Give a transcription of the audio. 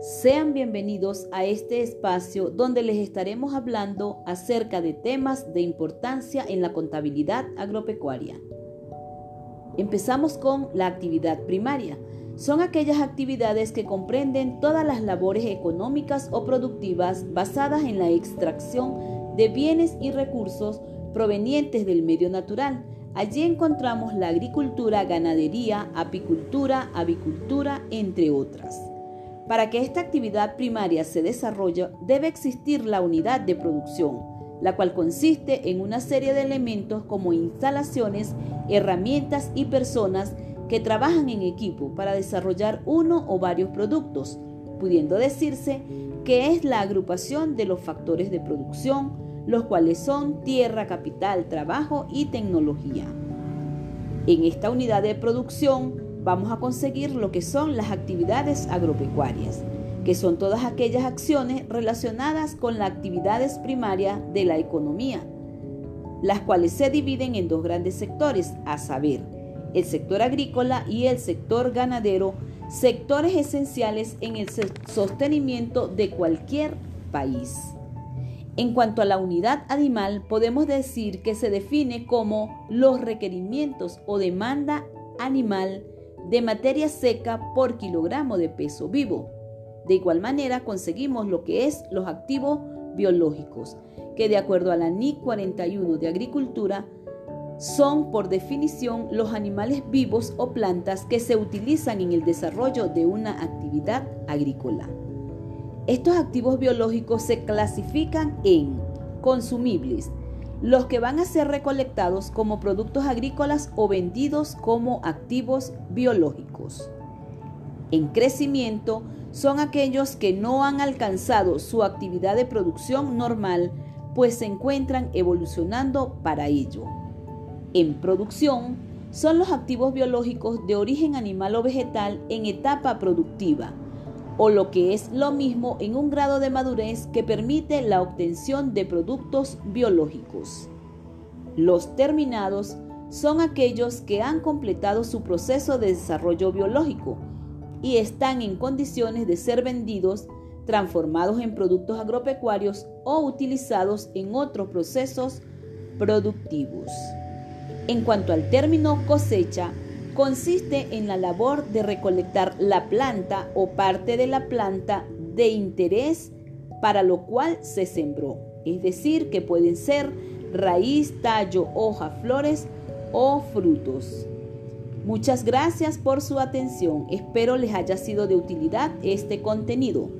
Sean bienvenidos a este espacio donde les estaremos hablando acerca de temas de importancia en la contabilidad agropecuaria. Empezamos con la actividad primaria. Son aquellas actividades que comprenden todas las labores económicas o productivas basadas en la extracción de bienes y recursos provenientes del medio natural. Allí encontramos la agricultura, ganadería, apicultura, avicultura, entre otras. Para que esta actividad primaria se desarrolle, debe existir la unidad de producción, la cual consiste en una serie de elementos como instalaciones, herramientas y personas que trabajan en equipo para desarrollar uno o varios productos, pudiendo decirse que es la agrupación de los factores de producción, los cuales son tierra, capital, trabajo y tecnología. En esta unidad de producción vamos a conseguir lo que son las actividades agropecuarias, que son todas aquellas acciones relacionadas con las actividades primarias de la economía, las cuales se dividen en dos grandes sectores, a saber, el sector agrícola y el sector ganadero, sectores esenciales en el sostenimiento de cualquier país. En cuanto a la unidad animal, podemos decir que se define como los requerimientos o demanda animal de materia seca por kilogramo de peso vivo. De igual manera conseguimos lo que es los activos biológicos, que de acuerdo a la NIC 41 de Agricultura, son por definición los animales vivos o plantas que se utilizan en el desarrollo de una actividad agrícola. Estos activos biológicos se clasifican en consumibles, los que van a ser recolectados como productos agrícolas o vendidos como activos biológicos. En crecimiento son aquellos que no han alcanzado su actividad de producción normal, pues se encuentran evolucionando para ello. En producción son los activos biológicos de origen animal o vegetal en etapa productiva, o lo que es lo mismo en un grado de madurez que permite la obtención de productos biológicos. Los terminados son aquellos que han completado su proceso de desarrollo biológico y están en condiciones de ser vendidos, transformados en productos agropecuarios o utilizados en otros procesos productivos. En cuanto al término cosecha, consiste en la labor de recolectar la planta o parte de la planta de interés para lo cual se sembró. Es decir, que pueden ser raíz, tallo, hoja, flores o frutos. Muchas gracias por su atención. Espero les haya sido de utilidad este contenido.